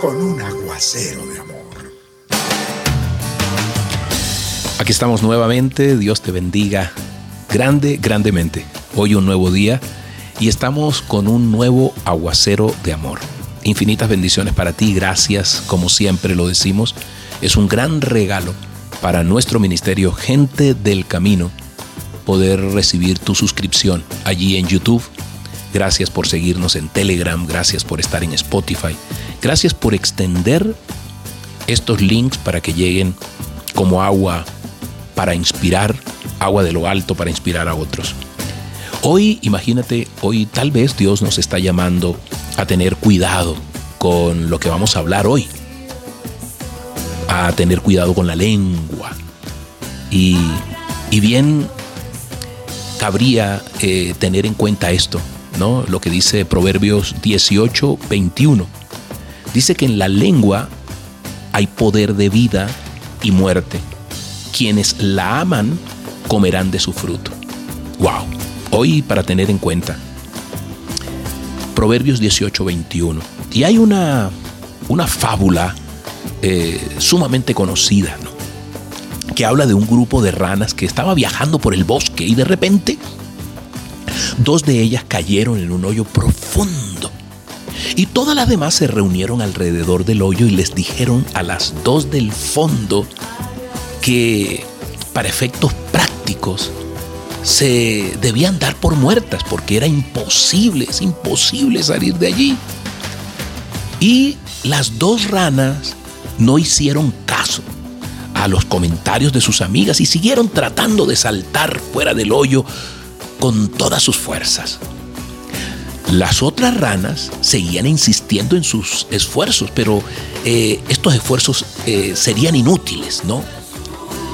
con un aguacero de amor. Aquí estamos nuevamente, Dios te bendiga grande, grandemente. Hoy un nuevo día y estamos con un nuevo aguacero de amor. Infinitas bendiciones para ti, gracias, como siempre lo decimos. Es un gran regalo para nuestro ministerio Gente del Camino poder recibir tu suscripción allí en YouTube. Gracias por seguirnos en Telegram, gracias por estar en Spotify, gracias por extender estos links para que lleguen como agua para inspirar, agua de lo alto para inspirar a otros. Hoy, imagínate, hoy tal vez Dios nos está llamando a tener cuidado con lo que vamos a hablar hoy, a tener cuidado con la lengua. Y, bien cabría eh, tener en cuenta esto, ¿no? Lo que dice Proverbios 18, 21. Dice que en la lengua hay poder de vida y muerte. Quienes la aman comerán de su fruto. Wow. Hoy para tener en cuenta. Proverbios 18, 21. Y hay una, una fábula eh, sumamente conocida, ¿no? que habla de un grupo de ranas que estaba viajando por el bosque y de repente dos de ellas cayeron en un hoyo profundo. Y todas las demás se reunieron alrededor del hoyo y les dijeron a las dos del fondo que para efectos prácticos se debían dar por muertas porque era imposible, es imposible salir de allí. Y las dos ranas no hicieron caso a los comentarios de sus amigas y siguieron tratando de saltar fuera del hoyo con todas sus fuerzas. Las otras ranas seguían insistiendo en sus esfuerzos, pero eh, estos esfuerzos eh, serían inútiles, ¿no?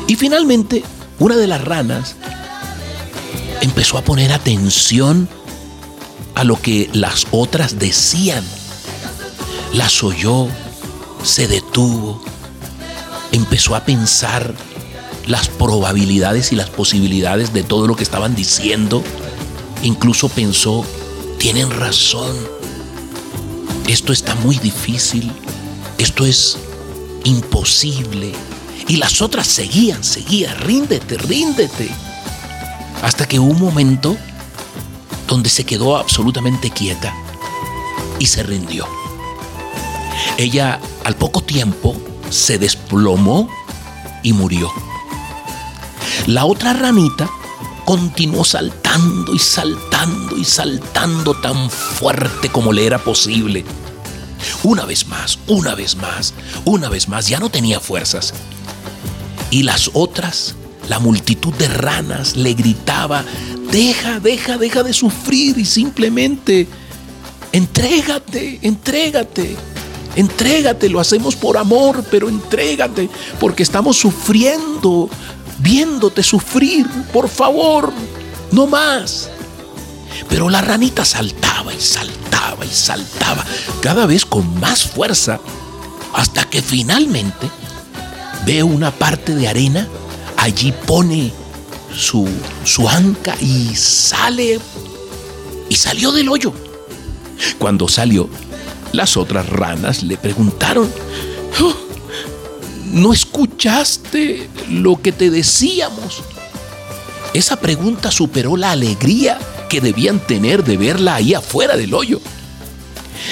Y finalmente, una de las ranas empezó a poner atención a lo que las otras decían. Las oyó, se detuvo, empezó a pensar las probabilidades y las posibilidades de todo lo que estaban diciendo. Incluso pensó, tienen razón, esto está muy difícil, esto es imposible. Y las otras seguían, seguían, ríndete, ríndete. Hasta que hubo un momento donde se quedó absolutamente quieta y se rindió. Ella al poco tiempo se desplomó y murió. La otra ranita continuó saltando y saltando y saltando tan fuerte como le era posible. Una vez más, una vez más, una vez más, ya no tenía fuerzas. Y las otras, la multitud de ranas, le gritaba, deja, deja, deja de sufrir y simplemente entrégate, entrégate. Entrégate, lo hacemos por amor, pero entrégate, porque estamos sufriendo, viéndote sufrir, por favor, no más. Pero la ranita saltaba y saltaba y saltaba, cada vez con más fuerza, hasta que finalmente ve una parte de arena, allí pone su, su anca y sale, y salió del hoyo. Cuando salió, las otras ranas le preguntaron, "Oh, ¿no escuchaste lo que te decíamos? Esa pregunta superó la alegría que debían tener de verla ahí afuera del hoyo.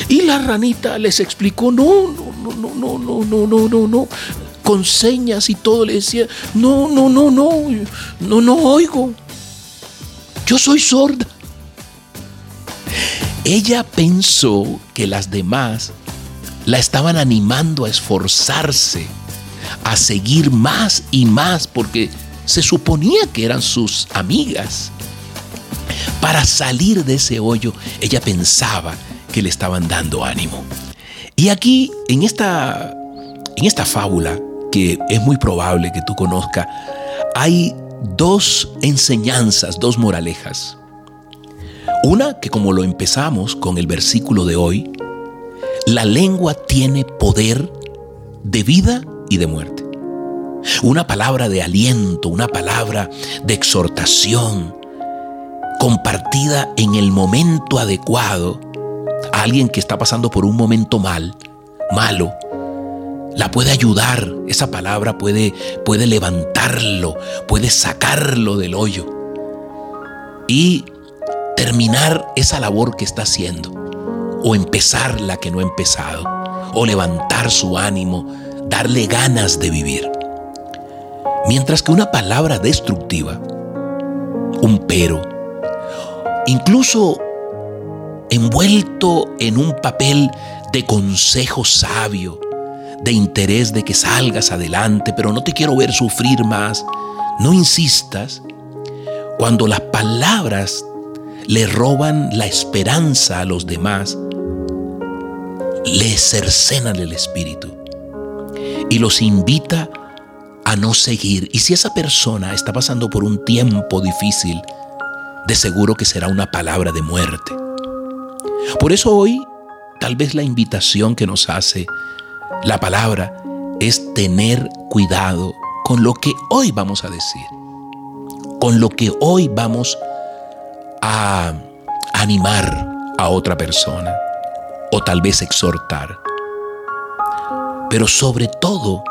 Y la ranita les explicó, no, no, no, no, no, no, no, no, no, con señas y todo le decía, no, no, no, no, no, no oigo. Yo soy sorda. Ella pensó que las demás la estaban animando a esforzarse, a seguir más y más, porque se suponía que eran sus amigas. Para salir de ese hoyo, ella pensaba que le estaban dando ánimo. Y aquí, en esta, en esta fábula, que es muy probable que tú conozcas, hay dos enseñanzas, dos moralejas. Una que como lo empezamos con el versículo de hoy, la lengua tiene poder de vida y de muerte. Una palabra de aliento, una palabra de exhortación, compartida en el momento adecuado a alguien que está pasando por un momento mal, malo, la puede ayudar, esa palabra puede, puede levantarlo, puede sacarlo del hoyo y terminar esa labor que está haciendo, o empezar la que no ha empezado, o levantar su ánimo, darle ganas de vivir. Mientras que una palabra destructiva, un pero, incluso envuelto en un papel de consejo sabio, de interés de que salgas adelante, pero no te quiero ver sufrir más. No insistas. Cuando las palabras le roban la esperanza a los demás, le cercenan el espíritu y los invita a no seguir. Y si esa persona está pasando por un tiempo difícil, de seguro que será una palabra de muerte. Por eso hoy, tal vez la invitación que nos hace la palabra es tener cuidado con lo que hoy vamos a decir, con lo que hoy vamos a animar a otra persona o tal vez exhortar. Pero sobre todo,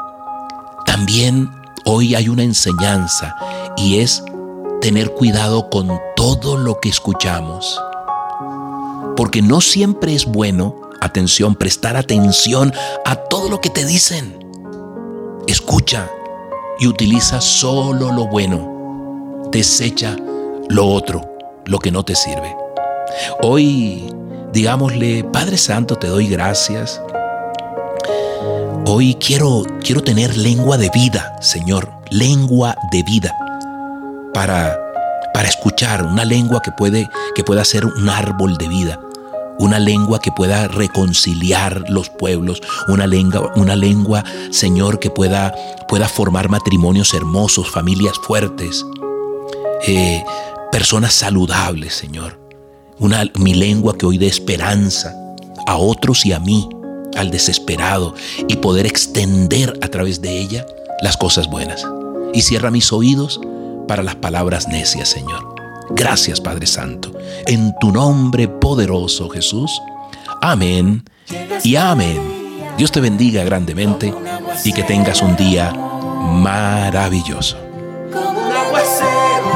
también hoy hay una enseñanza y es tener cuidado con todo lo que escuchamos. Porque no siempre es bueno atención, prestar atención a todo lo que te dicen. Escucha y utiliza solo lo bueno. Desecha lo otro, lo que no te sirve. Hoy, digámosle, Padre Santo, te doy gracias. Hoy quiero, quiero tener lengua de vida, Señor, lengua de vida para, para escuchar, una lengua que, puede, que pueda ser un árbol de vida una lengua que pueda reconciliar los pueblos, una lengua, una lengua, Señor, que pueda, pueda formar matrimonios hermosos, familias fuertes, eh, personas saludables, Señor. Una, mi lengua que hoy dé esperanza a otros y a mí, al desesperado, y poder extender a través de ella las cosas buenas. Y cierra mis oídos para las palabras necias, Señor. Gracias Padre Santo. En tu nombre poderoso Jesús. Amén y amén. Dios te bendiga grandemente y que tengas un día maravilloso.